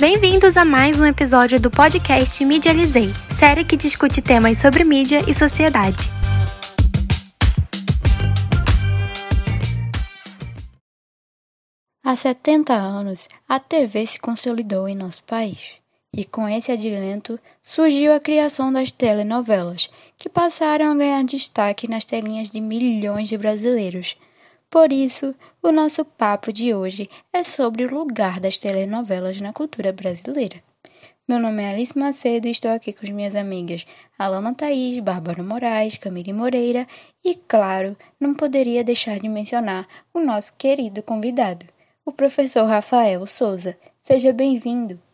Bem-vindos a mais um episódio do podcast Medializei, série que discute temas sobre mídia e sociedade. Há 70 anos, a TV se consolidou em nosso país. E com esse advento surgiu a criação das telenovelas, que passaram a ganhar destaque nas telinhas de milhões de brasileiros. Por isso, o nosso papo de hoje é sobre o lugar das telenovelas na cultura brasileira. Meu nome é Alice Macedo e estou aqui com as minhas amigas Alana Thaís, Bárbara Moraes, Camille Moreira e, claro, não poderia deixar de mencionar o nosso querido convidado, o professor Rafael Souza. Seja bem-vindo!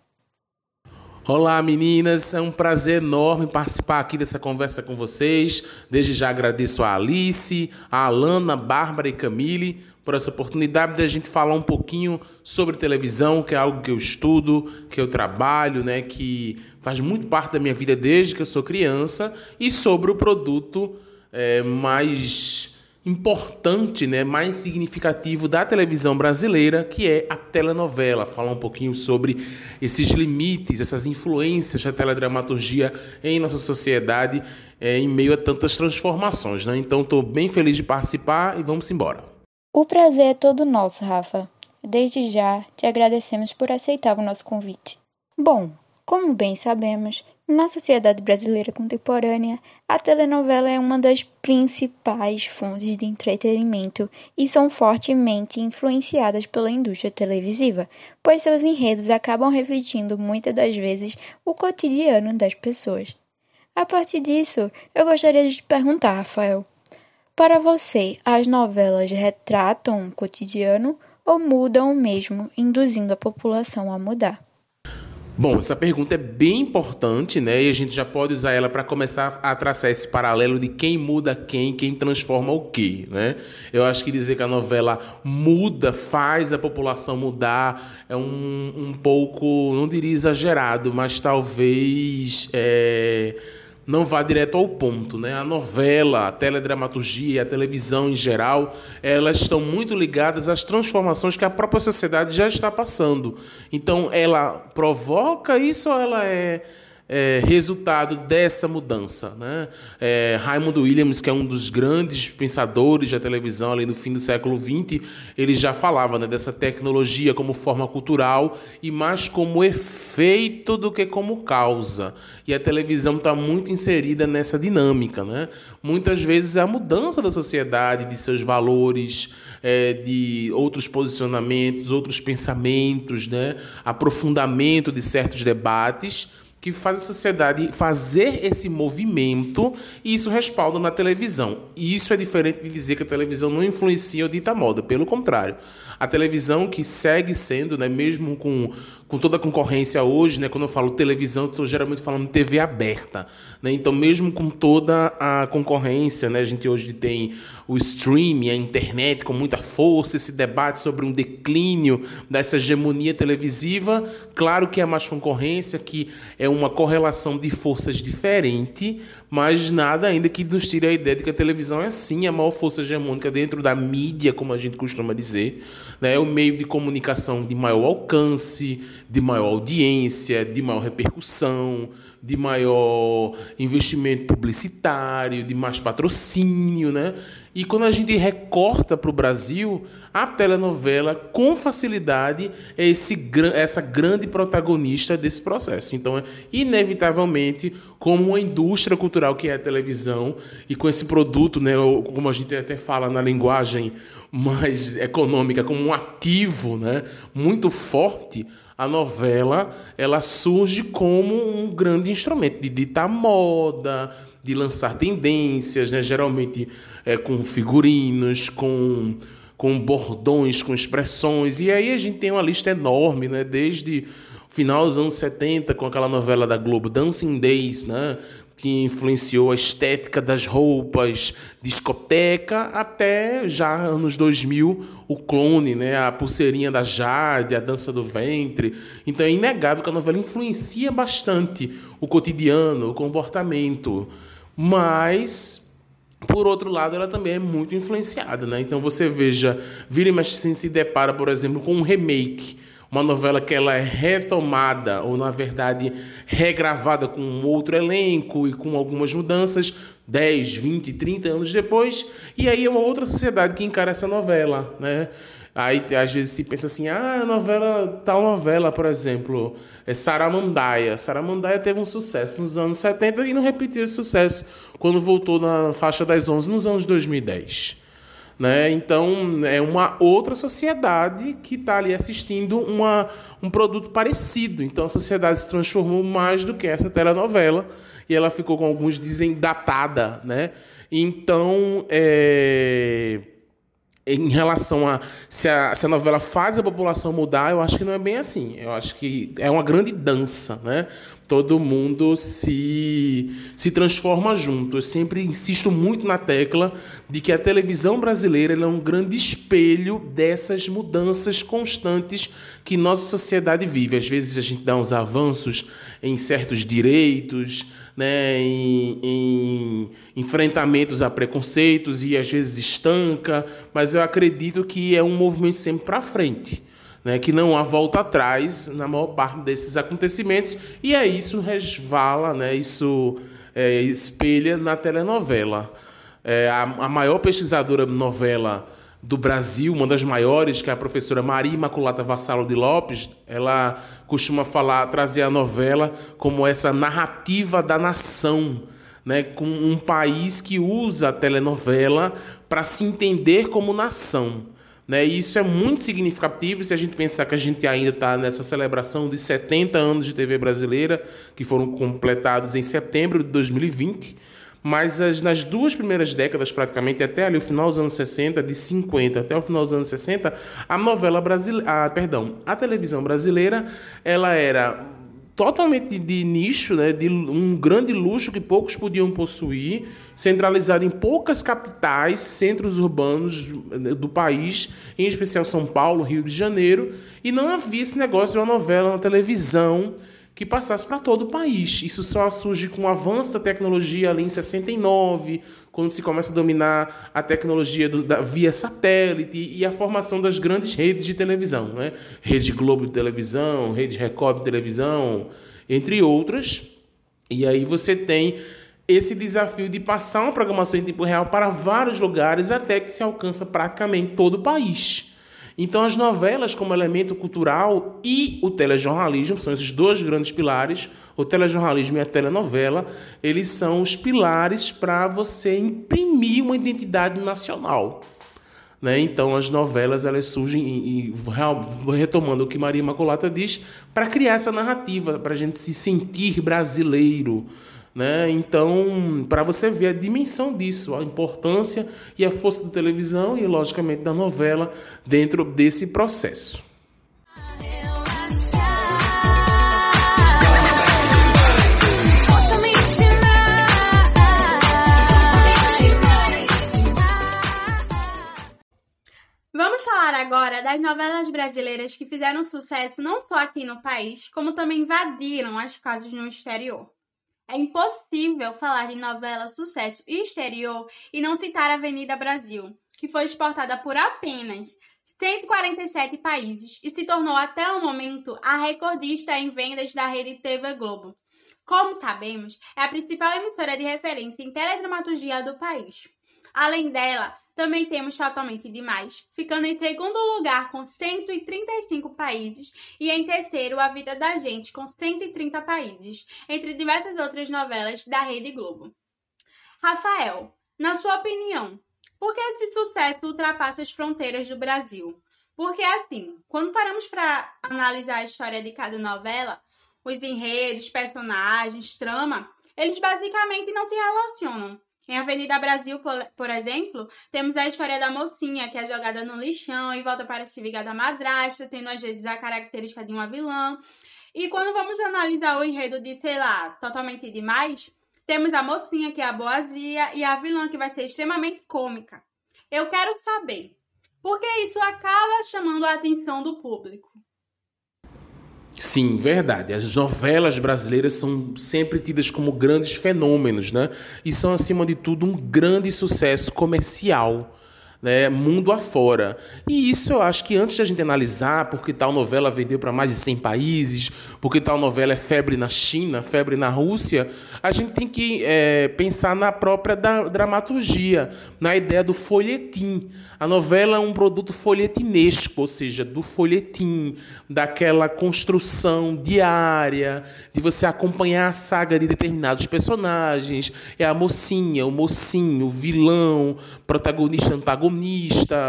Olá meninas, é um prazer enorme participar aqui dessa conversa com vocês. Desde já agradeço a Alice, a Alana, Bárbara e Camille por essa oportunidade de a gente falar um pouquinho sobre televisão, que é algo que eu estudo, que eu trabalho, né, que faz muito parte da minha vida desde que eu sou criança, e sobre o produto é, mais importante, né, mais significativo da televisão brasileira, que é a telenovela. Falar um pouquinho sobre esses limites, essas influências da teledramaturgia em nossa sociedade é, em meio a tantas transformações. Né? Então, estou bem feliz de participar e vamos embora. O prazer é todo nosso, Rafa. Desde já te agradecemos por aceitar o nosso convite. Bom, como bem sabemos, na sociedade brasileira contemporânea, a telenovela é uma das principais fontes de entretenimento e são fortemente influenciadas pela indústria televisiva, pois seus enredos acabam refletindo muitas das vezes o cotidiano das pessoas. A partir disso, eu gostaria de te perguntar, Rafael: para você, as novelas retratam o cotidiano ou mudam o mesmo, induzindo a população a mudar? Bom, essa pergunta é bem importante, né? E a gente já pode usar ela para começar a traçar esse paralelo de quem muda quem, quem transforma o quê, né? Eu acho que dizer que a novela muda, faz a população mudar, é um, um pouco, não diria exagerado, mas talvez. É não vá direto ao ponto, né? A novela, a teledramaturgia, a televisão em geral, elas estão muito ligadas às transformações que a própria sociedade já está passando. Então, ela provoca isso ou ela é é, resultado dessa mudança. Né? É, Williams, que é um dos grandes pensadores da televisão ali no fim do século XX, ele já falava né, dessa tecnologia como forma cultural e mais como efeito do que como causa. E a televisão está muito inserida nessa dinâmica. Né? Muitas vezes é a mudança da sociedade, de seus valores, é, de outros posicionamentos, outros pensamentos, né? aprofundamento de certos debates que faz a sociedade fazer esse movimento e isso respalda na televisão. E isso é diferente de dizer que a televisão não influencia ou dita moda, pelo contrário. A televisão que segue sendo, né, mesmo com, com toda a concorrência hoje, né, quando eu falo televisão, estou geralmente falando TV aberta. Né? Então, mesmo com toda a concorrência, né, a gente hoje tem o streaming, a internet com muita força, esse debate sobre um declínio dessa hegemonia televisiva. Claro que há mais concorrência, que é uma correlação de forças diferente, mas nada ainda que nos tire a ideia de que a televisão é sim a maior força hegemônica dentro da mídia, como a gente costuma dizer. Né? É o meio de comunicação de maior alcance, de maior audiência, de maior repercussão, de maior investimento publicitário, de mais patrocínio, né? E quando a gente recorta para o Brasil, a telenovela, com facilidade, é esse, essa grande protagonista desse processo. Então, é, inevitavelmente, como uma indústria cultural que é a televisão, e com esse produto, né, como a gente até fala na linguagem mais econômica, como um ativo né, muito forte, a novela ela surge como um grande instrumento de ditar moda, de lançar tendências, né? geralmente é, com figurinos, com, com bordões, com expressões. E aí a gente tem uma lista enorme, né? desde final dos anos 70, com aquela novela da Globo, Dancing Days, né? Que influenciou a estética das roupas, discoteca, até já anos 2000, o clone, né? a pulseirinha da Jade, a dança do ventre. Então é inegável que a novela influencia bastante o cotidiano, o comportamento. Mas por outro lado, ela também é muito influenciada, né? Então você veja, vira e se depara, por exemplo, com um remake Uma novela que ela é retomada, ou na verdade regravada com outro elenco e com algumas mudanças, 10, 20, 30 anos depois, e aí é uma outra sociedade que encara essa novela, né? Aí às vezes se pensa assim, ah, novela, tal novela, por exemplo, é Saramandaia. Saramandaia teve um sucesso nos anos 70 e não repetiu esse sucesso quando voltou na faixa das 11 nos anos 2010. Né? Então, é uma outra sociedade que está ali assistindo uma, um produto parecido. Então, a sociedade se transformou mais do que essa telenovela e ela ficou com alguns dizem datada. Né? Então, é em relação a se, a se, a novela faz a população mudar, eu acho que não é bem assim. Eu acho que é uma grande dança, né? Todo mundo se, se transforma junto. Eu sempre insisto muito na tecla de que a televisão brasileira é um grande espelho dessas mudanças constantes que nossa sociedade vive. Às vezes a gente dá uns avanços em certos direitos, né, em, em, enfrentamentos a preconceitos e às vezes estanca, mas eu acredito que é um movimento sempre para frente. Né, que não há volta atrás na maior parte desses acontecimentos, e é isso resvala, né, isso é, espelha na telenovela. É, a, a maior pesquisadora novela do Brasil, uma das maiores, que é a professora Maria Imaculata Vassalo de Lopes, ela costuma falar, trazer a novela como essa narrativa da nação, né, com um país que usa a telenovela para se entender como nação. Né? E isso é muito significativo se a gente pensar que a gente ainda está nessa celebração de 70 anos de TV brasileira, que foram completados em setembro de 2020 mas as, nas duas primeiras décadas, praticamente, até ali o final dos anos 60, de 50 até o final dos anos 60, a novela brasileira, ah, perdão, a televisão brasileira, ela era totalmente de nicho, né, de um grande luxo que poucos podiam possuir, centralizado em poucas capitais, centros urbanos do país, em especial São Paulo, Rio de Janeiro, e não havia esse negócio de uma novela na televisão que passasse para todo o país. Isso só surge com o avanço da tecnologia ali em 69, quando se começa a dominar a tecnologia do, da, via satélite e a formação das grandes redes de televisão, né? Rede Globo de televisão, Rede Record de televisão, entre outras. E aí você tem esse desafio de passar uma programação em tempo real para vários lugares até que se alcança praticamente todo o país. Então, as novelas, como elemento cultural, e o telejornalismo, são esses dois grandes pilares, o telejornalismo e a telenovela, eles são os pilares para você imprimir uma identidade nacional. Né? Então, as novelas elas surgem, e, e retomando o que Maria Imaculata diz, para criar essa narrativa, para a gente se sentir brasileiro né? Então, para você ver a dimensão disso, a importância e a força da televisão e, logicamente, da novela dentro desse processo. Vamos falar agora das novelas brasileiras que fizeram sucesso não só aqui no país, como também invadiram as casas no exterior. É impossível falar de novela sucesso exterior e não citar a Avenida Brasil, que foi exportada por apenas 147 países e se tornou até o momento a recordista em vendas da rede TV Globo. Como sabemos, é a principal emissora de referência em teledramaturgia do país. Além dela, também temos Totalmente Demais, ficando em segundo lugar com 135 países e em terceiro A Vida da Gente com 130 países, entre diversas outras novelas da Rede Globo. Rafael, na sua opinião, por que esse sucesso ultrapassa as fronteiras do Brasil? Porque assim, quando paramos para analisar a história de cada novela, os enredos, personagens, trama, eles basicamente não se relacionam. Em Avenida Brasil, por, exemplo, temos a história da mocinha que é jogada no lixão e volta para se vingar da madrasta, tendo às vezes a característica de uma vilã. E quando vamos analisar o enredo de, sei lá, totalmente demais, temos a mocinha que é a boazia e a vilã que vai ser extremamente cômica. Eu quero saber por que isso acaba chamando a atenção do público. Sim, verdade. As novelas brasileiras são sempre tidas como grandes fenômenos, né? E são, acima de tudo, um grande sucesso comercial. Né, mundo afora. E isso eu acho que antes de a gente analisar porque tal novela vendeu para mais de 100 países, porque tal novela é febre na China, febre na Rússia, a gente tem que é, pensar na própria da, dramaturgia, na ideia do folhetim. A novela é um produto folhetinesco, ou seja, do folhetim, daquela construção diária, de você acompanhar a saga de determinados personagens. É a mocinha, o mocinho, o vilão, protagonista, antagonista,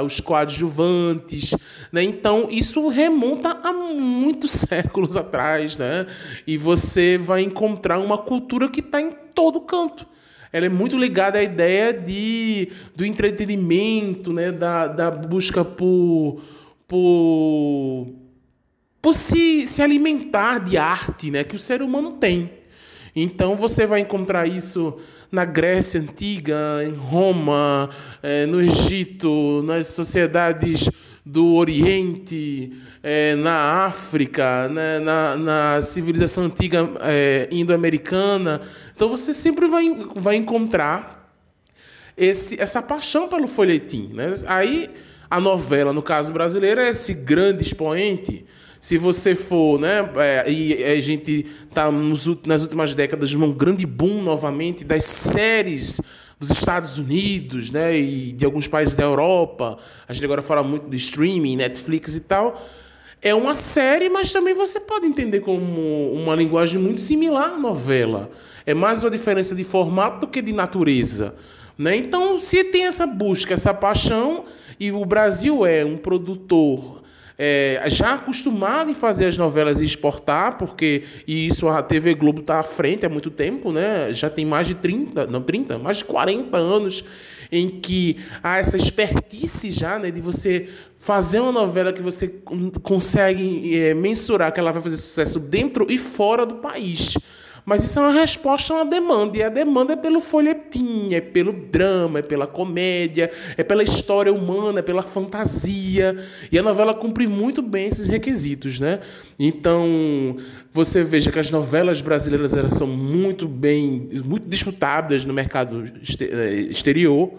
os coadjuvantes. Né? Então, isso remonta a muitos séculos atrás. Né? E você vai encontrar uma cultura que está em todo canto ela é muito ligada à ideia de, do entretenimento, né? da, da busca por, por, por se, se alimentar de arte né? que o ser humano tem. Então você vai encontrar isso na Grécia Antiga, em Roma, é, no Egito, nas sociedades do Oriente, é, na África, né, na, na, civilização antiga é, indo-americana. Então você sempre vai, vai encontrar esse, essa paixão pelo folhetim. Né? Aí a novela, no caso brasileiro, é esse grande expoente. Se você for, né, é, e a gente está nas últimas décadas num grande boom novamente das séries dos Estados Unidos, né, e de alguns países da Europa. A gente agora fala muito do streaming, Netflix e tal. É uma série, mas também você pode entender como uma linguagem muito similar à novela. É mais uma diferença de formato do que de natureza. Né? Então, se tem essa busca, essa paixão, e o Brasil é um produtor é, já acostumado em fazer as novelas e exportar, porque e isso a TV Globo está à frente há muito tempo, né? já tem mais de 30, não 30, mais de 40 anos em que há essa expertise já né, de você fazer uma novela que você consegue é, mensurar que ela vai fazer sucesso dentro e fora do país. Mas isso é uma resposta a uma demanda. E a demanda é pelo folhetim, é pelo drama, é pela comédia, é pela história humana, é pela fantasia. E a novela cumpre muito bem esses requisitos, né? Então, você veja que as novelas brasileiras elas são muito bem, muito disputadas no mercado eh, exterior.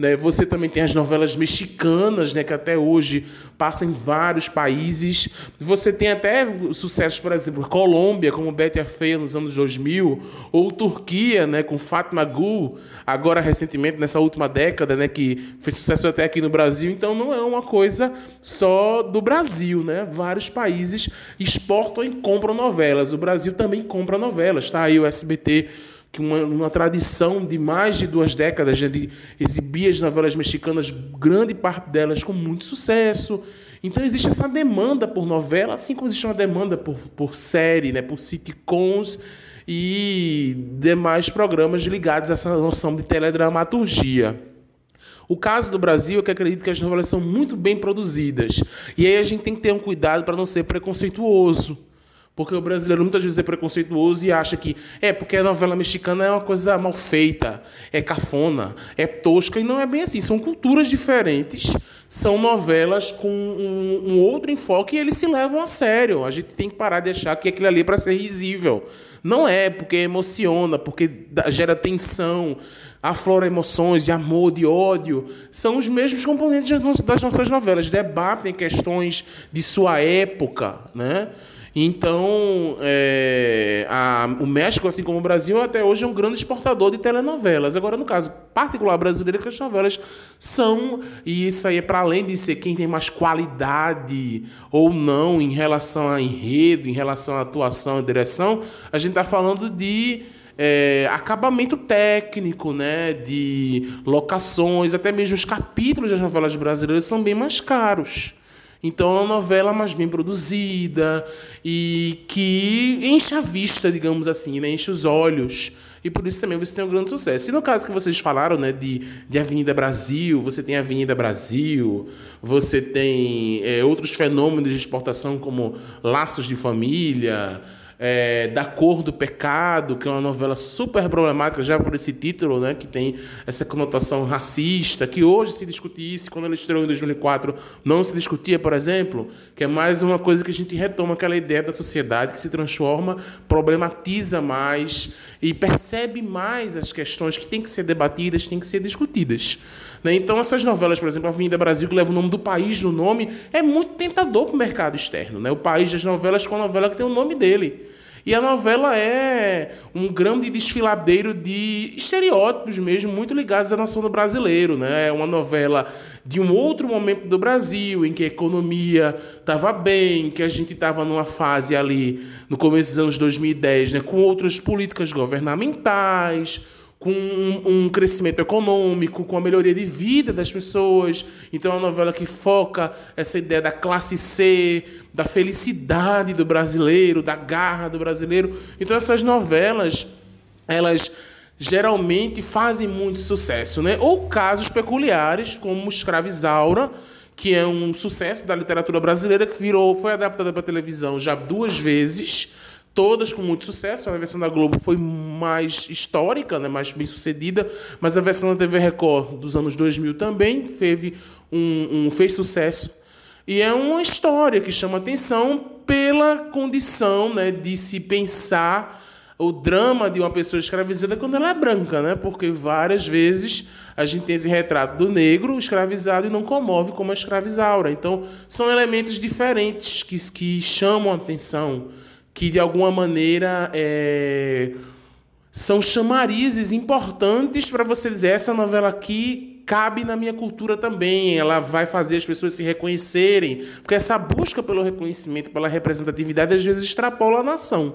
Né? Você também tem as novelas mexicanas, né, que até hoje passam em vários países. Você tem até sucessos, por exemplo, Colômbia, como Betty a Feia nos anos 2000, ou Turquia, né, com Fatma Gul, agora recentemente, nessa última década, né, que fez sucesso até aqui no Brasil. Então não é uma coisa só do Brasil. Né? Vários países exportam e compram novelas. O Brasil também compra novelas. Está aí o SBT que uma, uma, tradição de mais de duas décadas né, de exibir as novelas mexicanas, grande parte delas com muito sucesso. Então existe essa demanda por novela, assim como existe uma demanda por, por série, né, por sitcoms e demais programas ligados a essa noção de teledramaturgia. O caso do Brasil é que acredito que as novelas são muito bem produzidas. E aí a gente tem que ter um cuidado para não ser preconceituoso. Porque o brasileiro muitas vezes é preconceituoso e acha que é porque a novela mexicana é uma coisa mal feita, é cafona, é tosca, e não é bem assim. São culturas diferentes, são novelas com um, um outro enfoque e eles se levam a sério. A gente tem que parar de achar que aquilo ali é para ser risível. Não é, porque emociona, porque gera tensão, aflora emoções de amor, de ódio. São os mesmos componentes das nossas novelas. Debatem questões de sua época, né? Então, é, a, o México, assim como o Brasil, até hoje é um grande exportador de telenovelas. Agora, no caso particular brasileiro, que as novelas são, e isso aí é para além de ser quem tem mais qualidade ou não em relação a enredo, em relação à atuação e direção, a gente está falando de. É, acabamento técnico, né, de locações, até mesmo os capítulos das novelas brasileiras são bem mais caros. Então é uma novela mais bem produzida e que enche a vista, digamos assim, né? enche os olhos. E por isso também você tem um grande sucesso. E no caso que vocês falaram né, de, de Avenida Brasil, você tem Avenida Brasil, você tem é, outros fenômenos de exportação como Laços de Família, é, Da Cor do Pecado, que é uma novela super problemática, já por esse título, né, que tem essa conotação racista, que hoje se discute isso, quando ela estreou em 2004 não se discutia, por exemplo, que é mais uma coisa que a gente retoma aquela ideia da sociedade que se transforma, problematiza mais e percebe mais as questões que têm que ser debatidas, têm que ser discutidas. Né? Então, essas novelas, por exemplo, Avenida Brasil, que leva o nome do país no nome, é muito tentador para o mercado externo. Né? O país das novelas com a novela que tem o nome dele. E a novela é um grande desfiladeiro de estereótipos mesmo, muito ligados à noção do brasileiro. Né? É uma novela de um outro momento do Brasil, em que a economia estava bem, que a gente estava numa fase ali, no começo dos anos 2010, né, com outras políticas governamentais, com um, crescimento econômico, com a melhoria de vida das pessoas. Então é uma novela que foca essa ideia da classe C, da felicidade do brasileiro, da garra do brasileiro. Então essas novelas, elas geralmente fazem muito sucesso, né? Ou casos peculiares, como Escravizaura, que é um sucesso da literatura brasileira que virou, foi adaptada para televisão já duas vezes todas com muito sucesso. A versão da Globo foi mais histórica, né, mais bem sucedida, mas a versão da TV Record dos anos 2000 também teve um, um fez sucesso. E é uma história que chama atenção pela condição né, de se pensar o drama de uma pessoa escravizada quando ela é branca, né? Porque várias vezes a gente tem esse retrato do negro escravizado e não comove como a escravizaura. Então, são elementos diferentes que, que chamam a atenção que de alguma maneira é, são chamarizes importantes para você dizer essa novela aqui cabe na minha cultura também, ela vai fazer as pessoas se reconhecerem, porque essa busca pelo reconhecimento, pela representatividade às vezes extrapola a nação.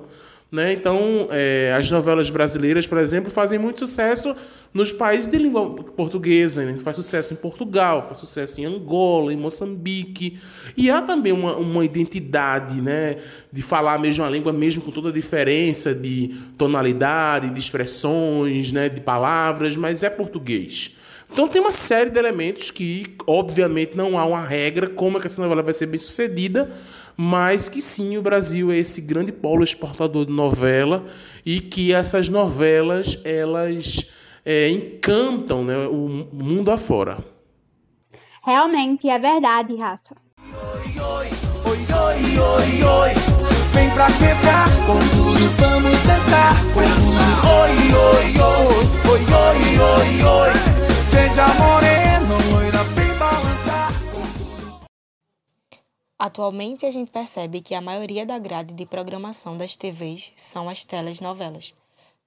Né? Então, é, as novelas brasileiras, por exemplo, fazem muito sucesso nos países de língua portuguesa. Né? Faz sucesso em Portugal, faz sucesso em Angola, em Moçambique. E há também uma, uma identidade né? de falar a mesma língua, mesmo com toda a diferença de tonalidade, de expressões, né? de palavras, mas é português. Então tem uma série de elementos que, obviamente, não há uma regra como é que essa novela vai ser bem sucedida, mas que sim, o Brasil é esse grande polo exportador de novela e que essas novelas elas é, encantam né, o mundo afora. Realmente é verdade, Rafa. Oi, oi, oi, oi, oi, Vem pra quebrar, com tudo vamos dançar. Com tudo, oi, oi, oi, oi, oi, oi, oi. Seja loira, balançar. Atualmente a gente percebe que a maioria da grade de programação das TVs são as telenovelas,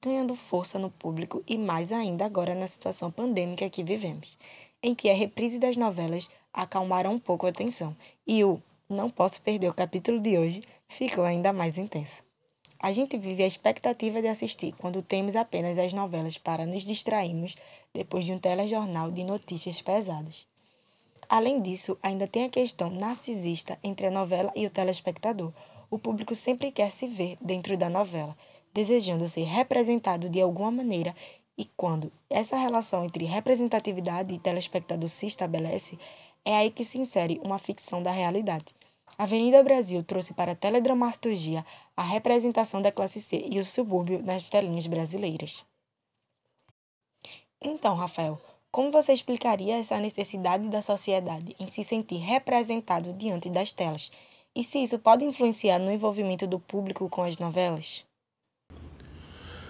ganhando força no público e mais ainda agora na situação pandêmica que vivemos, em que a reprise das novelas acalmaram um pouco a tensão e o não posso perder o capítulo de hoje ficou ainda mais intenso. A gente vive a expectativa de assistir quando temos apenas as novelas para nos distrairmos depois de um telejornal de notícias pesadas. Além disso, ainda tem a questão narcisista entre a novela e o telespectador. O público sempre quer se ver dentro da novela, desejando ser representado de alguma maneira, e quando essa relação entre representatividade e telespectador se estabelece, é aí que se insere uma ficção da realidade. A Avenida Brasil trouxe para a teledramaturgia a representação da classe C e o subúrbio nas telinhas brasileiras. Então, Rafael, como você explicaria essa necessidade da sociedade em se sentir representado diante das telas? E se isso pode influenciar no envolvimento do público com as novelas?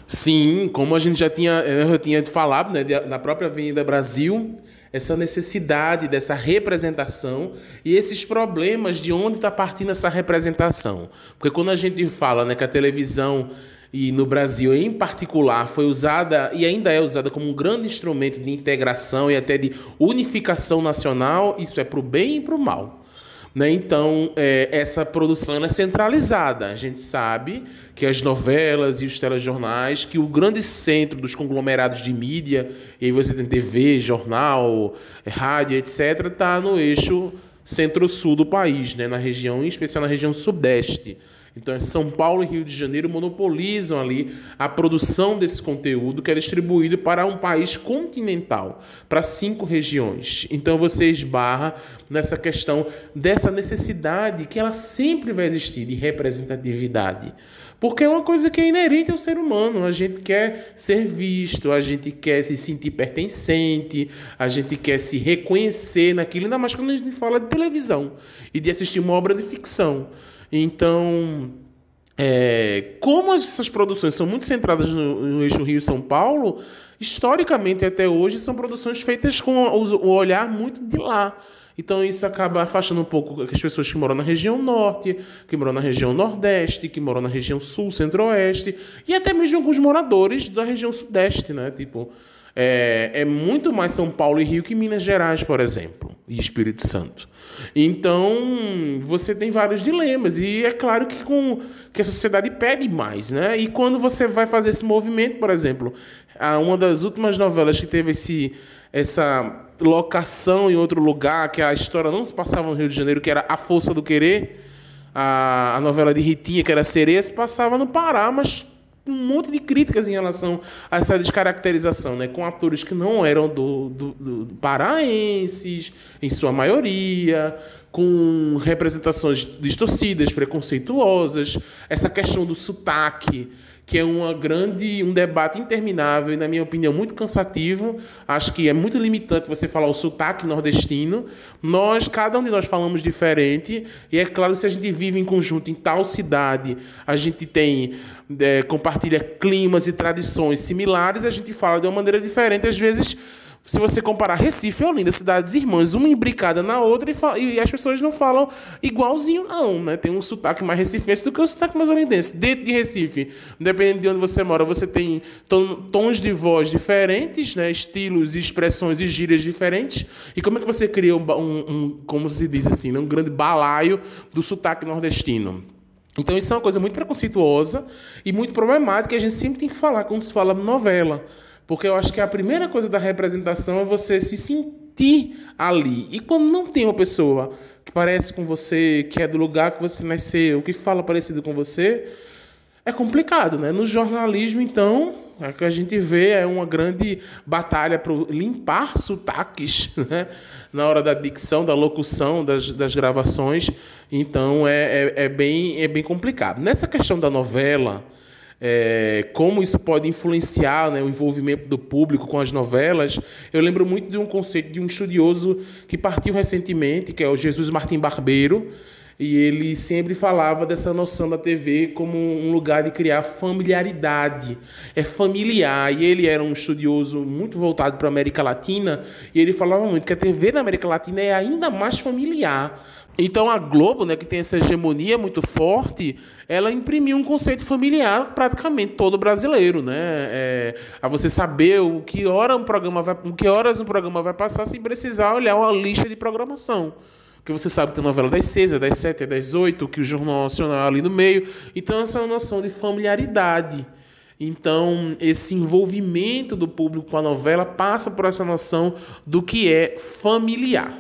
Sim, como a gente já tinha, eu tinha falado, né, na própria Avenida Brasil, essa necessidade dessa representação e esses problemas de onde está partindo essa representação. Porque quando a gente fala né, que a televisão e no Brasil em particular foi usada e ainda é usada como um grande instrumento de integração e até de unificação nacional, isso é para o bem e para o mal. Né? Então, é, essa produção é centralizada. A gente sabe que as novelas e os telejornais, que o grande centro dos conglomerados de mídia, e aí você tem TV, jornal, rádio, etc., está no eixo centro-sul do país, né? na região, em especial na região sudeste. Então, é São Paulo e Rio de Janeiro monopolizam ali a produção desse conteúdo que é distribuído para um país continental, para cinco regiões. Então, você esbarra nessa questão dessa necessidade que ela sempre vai existir de representatividade. Porque é uma coisa que é inerente ao ser humano. A gente quer ser visto, a gente quer se sentir pertencente, a gente quer se reconhecer naquilo, ainda mais quando a gente fala de televisão e de assistir uma obra de ficção. Então, é, como essas produções são muito centradas no, no eixo Rio-São Paulo, historicamente até hoje são produções feitas com o olhar muito de lá. Então isso acaba afastando um pouco as pessoas que moram na região norte, que moram na região nordeste, que moram na região sul, centro-oeste, e até mesmo alguns moradores da região sudeste, né? Tipo, é, é, muito mais São Paulo e Rio que Minas Gerais, por exemplo, e Espírito Santo. Então, você tem vários dilemas, e é claro que, com, que a sociedade pede mais, né? E quando você vai fazer esse movimento, por exemplo, uma das últimas novelas que teve esse, essa locação em outro lugar, que a história não se passava no Rio de Janeiro, que era A Força do Querer, a, a novela de Ritinha, que era Sereia, se passava no Pará, mas um monte de críticas em relação a essa descaracterização, né? com atores que não eram do, do, do paraenses, em sua maioria, com representações distorcidas, preconceituosas, essa questão do sotaque que é uma grande, um debate interminável e, na minha opinião, muito cansativo. Acho que é muito limitante você falar o sotaque nordestino. Nós, cada um de nós falamos diferente, e é claro, se a gente vive em conjunto em tal cidade, a gente tem é, compartilha climas e tradições similares, a gente fala de uma maneira diferente, às vezes se você comparar Recife e Olinda, cidades irmãs, uma imbricada na outra, e, e, as pessoas não falam igualzinho, não, né? Tem um sotaque mais recifense do que o sotaque mais olindense. Dentro de Recife, dependendo de onde você mora, você tem tons de voz diferentes, né? Estilos, expressões e gírias diferentes. E como é que você cria um, um, um como se diz assim, né? um grande balaio do sotaque nordestino? Então isso é uma coisa muito preconceituosa e muito problemática que a gente sempre tem que falar quando se fala novela. Porque eu acho que a primeira coisa da representação é você se sentir ali. E quando não tem uma pessoa que parece com você, que é do lugar que você nasceu, que fala parecido com você, é complicado, né? No jornalismo, então, é que a gente vê é uma grande batalha para limpar sotaques, né? Na hora da dicção, da locução, das, das gravações. Então, é, é, é, bem, é bem complicado. Nessa questão da novela, é, como isso pode influenciar né, o envolvimento do público com as novelas. Eu lembro muito de um conceito de um estudioso que partiu recentemente, que é o Jesus Martim Barbeiro, e ele sempre falava dessa noção da TV como um lugar de criar familiaridade. É familiar. E ele era um estudioso muito voltado para a América Latina, e ele falava muito que a TV na América Latina é ainda mais familiar então a Globo, né, que tem essa hegemonia muito forte, ela imprimiu um conceito familiar praticamente todo brasileiro, né? É, a você saber o que hora um programa vai, o que horas um programa vai passar sem precisar olhar uma lista de programação. Porque você sabe que tem novela das seis, é das sete, é das oito, que o Jornal Nacional é ali no meio. Então essa é uma noção de familiaridade. Então, esse envolvimento do público com a novela passa por essa noção do que é familiar.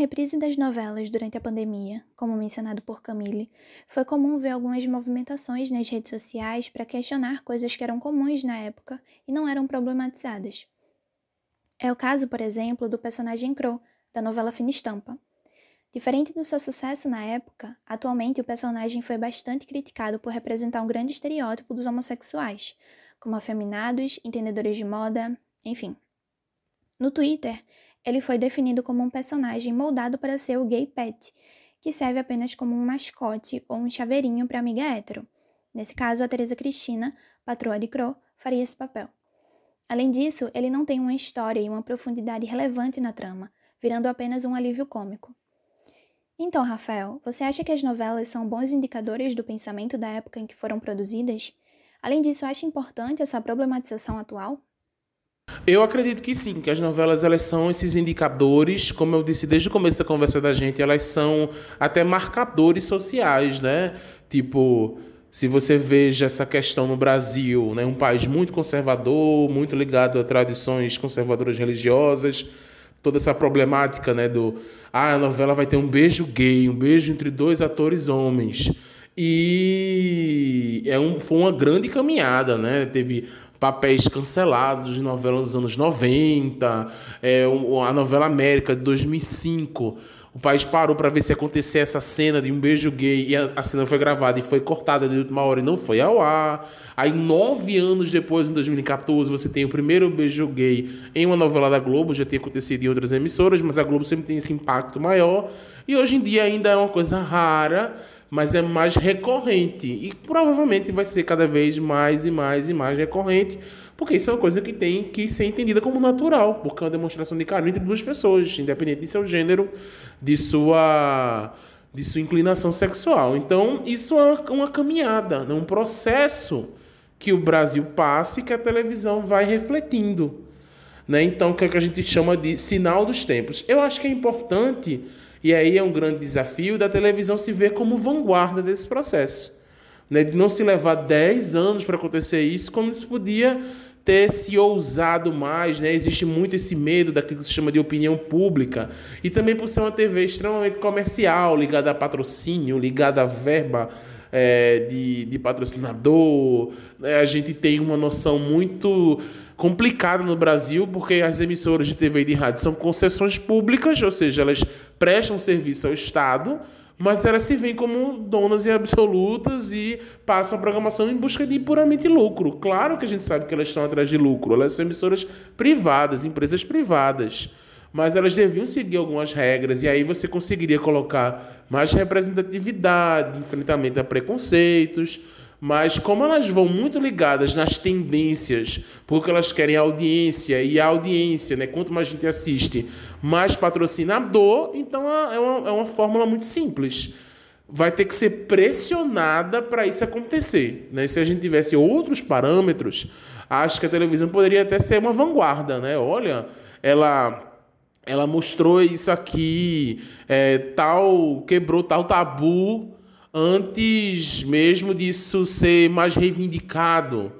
Reprise das novelas durante a pandemia, como mencionado por Camille, foi comum ver algumas movimentações nas redes sociais para questionar coisas que eram comuns na época e não eram problematizadas. É o caso, por exemplo, do personagem Crow, da novela Fina Estampa. Diferente do seu sucesso na época, atualmente o personagem foi bastante criticado por representar um grande estereótipo dos homossexuais, como afeminados, entendedores de moda, enfim. No Twitter, ele foi definido como um personagem moldado para ser o gay pet, que serve apenas como um mascote ou um chaveirinho para amiga hétero. Nesse caso, a Teresa Cristina, patroa de Crow, faria esse papel. Além disso, ele não tem uma história e uma profundidade relevante na trama, virando apenas um alívio cômico. Então, Rafael, você acha que as novelas são bons indicadores do pensamento da época em que foram produzidas? Além disso, acha importante essa problematização atual? Eu acredito que sim, que as novelas elas são esses indicadores, como eu disse desde o começo da conversa da gente, elas são até marcadores sociais, né? Tipo, Se você veja essa questão no Brasil, né, um país muito conservador, muito ligado a tradições conservadoras religiosas, toda essa problemática, né, do ah, a novela vai ter um beijo gay, um beijo entre dois atores homens. E é um, foi uma grande caminhada, né? Teve papéis cancelados de novelas dos anos 90, é, a novela América de 2005 o país parou para ver se acontecer essa cena de um beijo gay e a, a, cena foi gravada e foi cortada de última hora e não foi ao ar. Aí, nove anos depois, em 2014, você tem o primeiro beijo gay em uma novela da Globo, já tinha acontecido em outras emissoras, mas a Globo sempre tem esse impacto maior. E hoje em dia ainda é uma coisa rara, mas é mais recorrente. E provavelmente vai ser cada vez mais e mais e mais recorrente porque isso é uma coisa que tem que ser entendida como natural, porque é uma demonstração de carinho entre duas pessoas, independente de seu gênero, de sua, de sua inclinação sexual. Então, isso é uma caminhada, né? um processo que o Brasil passa e que a televisão vai refletindo. Né? Então, o que, é que a gente chama de sinal dos tempos. Eu acho que é importante, e aí é um grande desafio, da televisão se ver como vanguarda desse processo. Né? De não se levar 10 anos para acontecer isso, quando isso podia ter se ousado mais, né? Existe muito esse medo daquilo que se chama de opinião pública e também por ser uma TV extremamente comercial, ligada a patrocínio, ligada a verba é, de, de patrocinador. Né? A gente tem uma noção muito complicada no Brasil, porque as emissoras de TV e de rádio são concessões públicas, ou seja, elas prestam serviço ao Estado mas elas se veem como donas e absolutas e passam a programação em busca de puramente lucro. Claro que a gente sabe que elas estão atrás de lucro, elas são emissoras privadas, empresas privadas, mas elas deviam seguir algumas regras e aí você conseguiria colocar mais representatividade, enfrentamento a preconceitos mas como elas vão muito ligadas nas tendências, porque elas querem audiência, e a audiência, né, quanto mais gente assiste, mais patrocinador, então é, é uma, é uma fórmula muito simples. Vai ter que ser pressionada para isso acontecer. Né? Se a gente tivesse outros parâmetros, acho que a televisão poderia até ser uma vanguarda. Né? Olha, ela ela mostrou isso aqui, é, tal quebrou tal tabu antes mesmo disso ser mais reivindicado.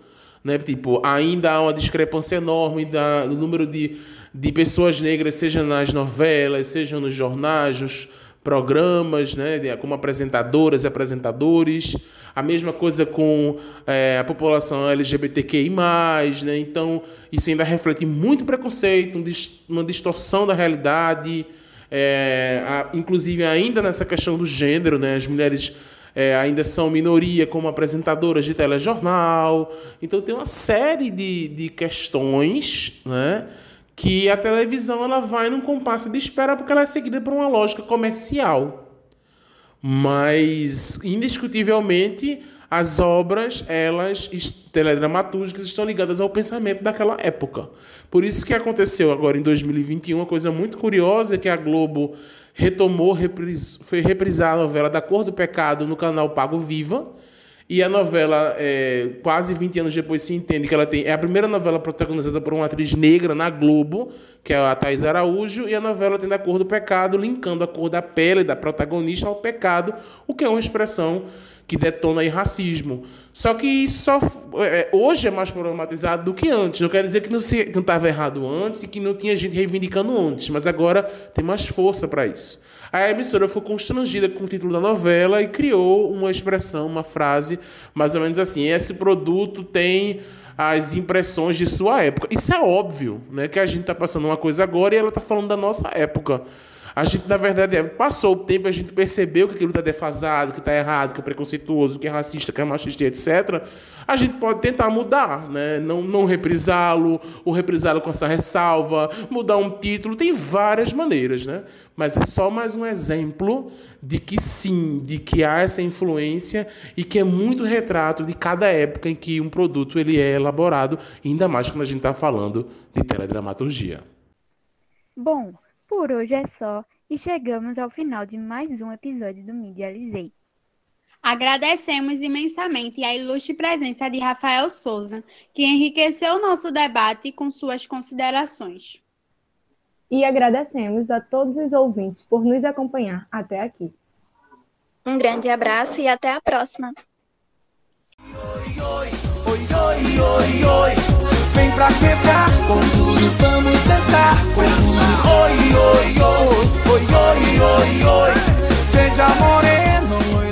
Né? Tipo, ainda há uma discrepância enorme da, do número de, de pessoas negras, seja nas novelas, seja nos jornais, nos programas, né? como apresentadoras e apresentadores. A mesma coisa com é, a população LGBTQI+, né? Então, isso ainda reflete muito preconceito, uma distorção da realidade, é, a, inclusive, ainda nessa questão do gênero, né, as mulheres é, ainda são minoria como apresentadoras de telejornal. Então, tem uma série de, de questões né, que a televisão ela vai num compasso de espera porque ela é seguida por uma lógica comercial. Mas, indiscutivelmente, as obras, elas, teledramatúrgicas, estão ligadas ao pensamento daquela época. Por isso que aconteceu agora em 2021 uma coisa muito curiosa, que a Globo retomou, repris, foi reprisar a novela Da Cor do Pecado no canal Pago Viva, e a novela, é, quase 20 anos depois, se entende que ela tem. É a primeira novela protagonizada por uma atriz negra na Globo, que é a Thais Araújo, e a novela tem da cor do pecado, linkando a cor da pele da protagonista ao pecado, o que é uma expressão que detona aí racismo. Só que isso só, é, hoje é mais problematizado do que antes. Não quer dizer que não estava errado antes e que não tinha gente reivindicando antes, mas agora tem mais força para isso. A emissora foi constrangida com o título da novela e criou uma expressão, uma frase, mais ou menos assim: esse produto tem as impressões de sua época. Isso é óbvio, né? Que a gente está passando uma coisa agora e ela está falando da nossa época. A gente, na verdade, é, passou o tempo, a gente percebeu que aquilo está defasado, que está errado, que é preconceituoso, que é racista, que é machista, etc. A gente pode tentar mudar, né? não, não reprisá-lo, ou reprisá-lo com essa ressalva, mudar um título, tem várias maneiras. Né? Mas é só mais um exemplo de que sim, de que há essa influência e que é muito retrato de cada época em que um produto ele é elaborado, ainda mais quando a gente está falando de teledramaturgia. Bom, por hoje é só e chegamos ao final de mais um episódio do Medializei. Agradecemos imensamente a ilustre presença de Rafael Souza, que enriqueceu o nosso debate com suas considerações. E agradecemos a todos os ouvintes por nos acompanhar até aqui. Um grande abraço e até a próxima! Oi, oi, oi, pra quebrar. Com tudo vamos dançar. Com. Oi, oi, oi, oi, oi, oi, oi. Seja moreno, oi.